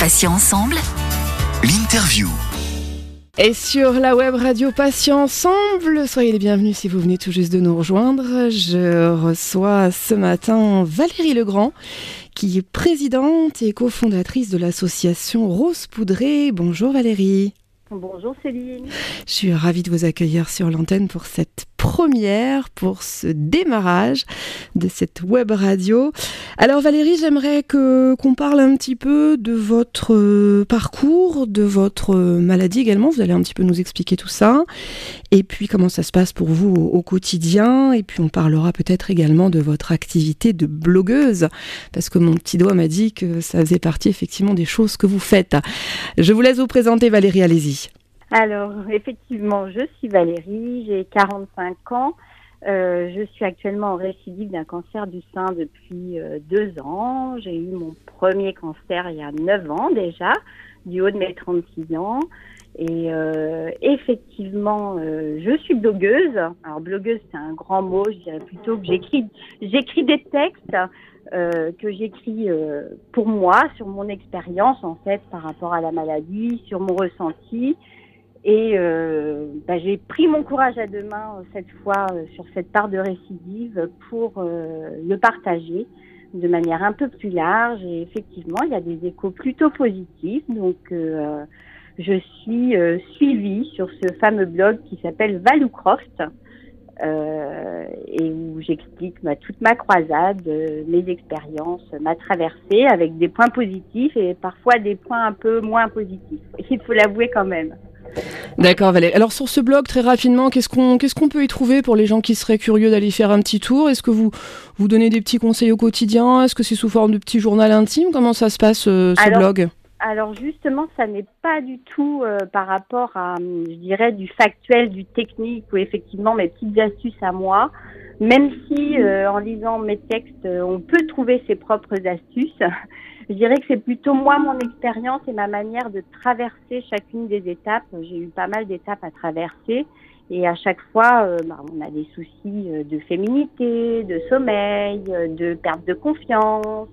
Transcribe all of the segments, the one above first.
Patients ensemble. L'interview. Et sur la web radio Patients Ensemble, soyez les bienvenus si vous venez tout juste de nous rejoindre. Je reçois ce matin Valérie Legrand, qui est présidente et cofondatrice de l'association Rose Poudrée. Bonjour Valérie. Bonjour Céline. Je suis ravie de vous accueillir sur l'antenne pour cette première, pour ce démarrage de cette web radio. Alors Valérie, j'aimerais que qu'on parle un petit peu de votre euh, parcours, de votre maladie également. Vous allez un petit peu nous expliquer tout ça. Et puis comment ça se passe pour vous au, au quotidien. Et puis on parlera peut-être également de votre activité de blogueuse. Parce que mon petit doigt m'a dit que ça faisait partie effectivement des choses que vous faites. Je vous laisse vous présenter Valérie, allez-y. Alors, effectivement, je suis Valérie, j'ai 45 ans. Euh, je suis actuellement en récidive d'un cancer du sein depuis euh, deux ans. J'ai eu mon premier cancer il y a neuf ans déjà, du haut de mes 36 ans. Et euh, effectivement, je suis blogueuse. Alors blogueuse, c'est un grand mot. Je dirais plutôt que j'écris, j'écris des textes que j'écris pour moi, sur mon expérience en fait par rapport à la maladie, sur mon ressenti. Et euh, bah, j'ai pris mon courage à deux mains euh, cette fois euh, sur cette part de récidive pour euh, le partager de manière un peu plus large. Et effectivement, il y a des échos plutôt positifs. Donc, euh, je suis euh, suivie sur ce fameux blog qui s'appelle Valoucroft. Euh, et où j'explique bah, toute ma croisade, mes expériences, ma traversée, avec des points positifs et parfois des points un peu moins positifs. Il faut l'avouer quand même. D'accord Valérie. Alors sur ce blog, très rapidement, qu'est-ce qu'on qu'est-ce qu'on peut y trouver pour les gens qui seraient curieux d'aller faire un petit tour? Est-ce que vous vous donnez des petits conseils au quotidien? Est-ce que c'est sous forme de petit journal intime Comment ça se passe euh, ce Alors, blog? Alors justement, ça n'est pas du tout euh, par rapport à, hum, je dirais, du factuel, du technique, ou effectivement mes petites astuces à moi. Même si euh, en lisant mes textes, euh, on peut trouver ses propres astuces, je dirais que c'est plutôt moi, mon expérience et ma manière de traverser chacune des étapes. J'ai eu pas mal d'étapes à traverser. Et à chaque fois, euh, bah, on a des soucis euh, de féminité, de sommeil, de perte de confiance,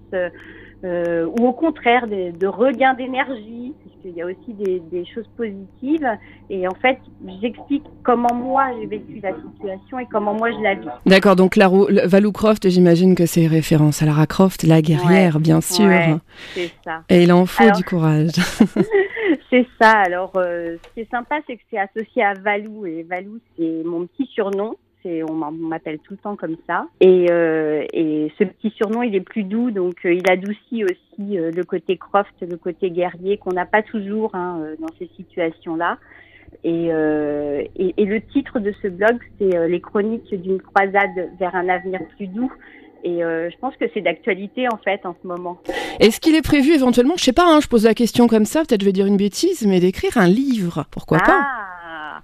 euh, ou au contraire de, de regain d'énergie, puisqu'il y a aussi des, des choses positives. Et en fait, j'explique comment moi j'ai vécu la situation et comment moi je la vis. D'accord, donc la Valou Croft, j'imagine que c'est référence à Lara Croft, la guerrière, bien sûr. Ouais, c'est ça. Et il en faut Alors- du courage. C'est ça. Alors, euh, ce qui est sympa, c'est que c'est associé à Valou. Et Valou, c'est mon petit surnom. C'est, on m'appelle tout le temps comme ça. Et, euh, et ce petit surnom, il est plus doux, donc euh, il adoucit aussi euh, le côté Croft, le côté guerrier qu'on n'a pas toujours hein, dans ces situations-là. Et, et, et le titre de ce blog, c'est les chroniques d'une croisade vers un avenir plus doux. Et euh, je pense que c'est d'actualité en fait en ce moment. Est-ce qu'il est prévu éventuellement, je sais pas, hein, je pose la question comme ça, peut-être je vais dire une bêtise, mais d'écrire un livre, pourquoi pas?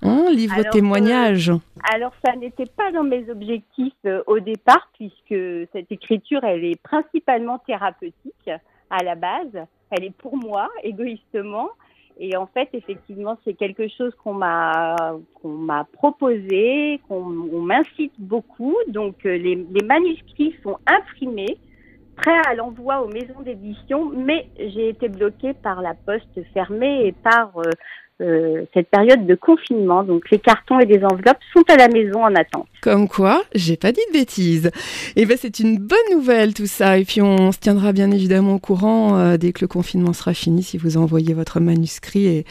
Ah Un livre Alors, témoignage. Alors, ça n'était pas dans mes objectifs euh, au départ, puisque cette écriture, elle est principalement thérapeutique à la base. Elle est pour moi, égoïstement. Et en fait, effectivement, c'est quelque chose qu'on m'a qu'on m'a proposé, qu'on on m'incite beaucoup. Donc, euh, les, les manuscrits sont imprimés, prêts à l'envoi aux maisons d'édition, mais j'ai été bloquée par la poste fermée et par euh, euh, cette période de confinement. Donc les cartons et les enveloppes sont à la maison en attente. Comme quoi, j'ai pas dit de bêtises. Et ben c'est une bonne nouvelle tout ça. Et puis on se tiendra bien évidemment au courant euh, dès que le confinement sera fini si vous envoyez votre manuscrit. Et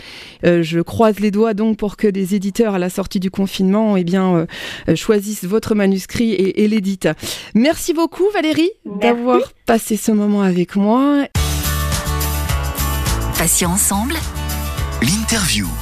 euh, je croise les doigts donc pour que des éditeurs à la sortie du confinement, eh bien choisissent votre manuscrit et, et l'éditent. Merci beaucoup Valérie d'avoir passé ce moment avec moi. Patients ensemble. L'interview.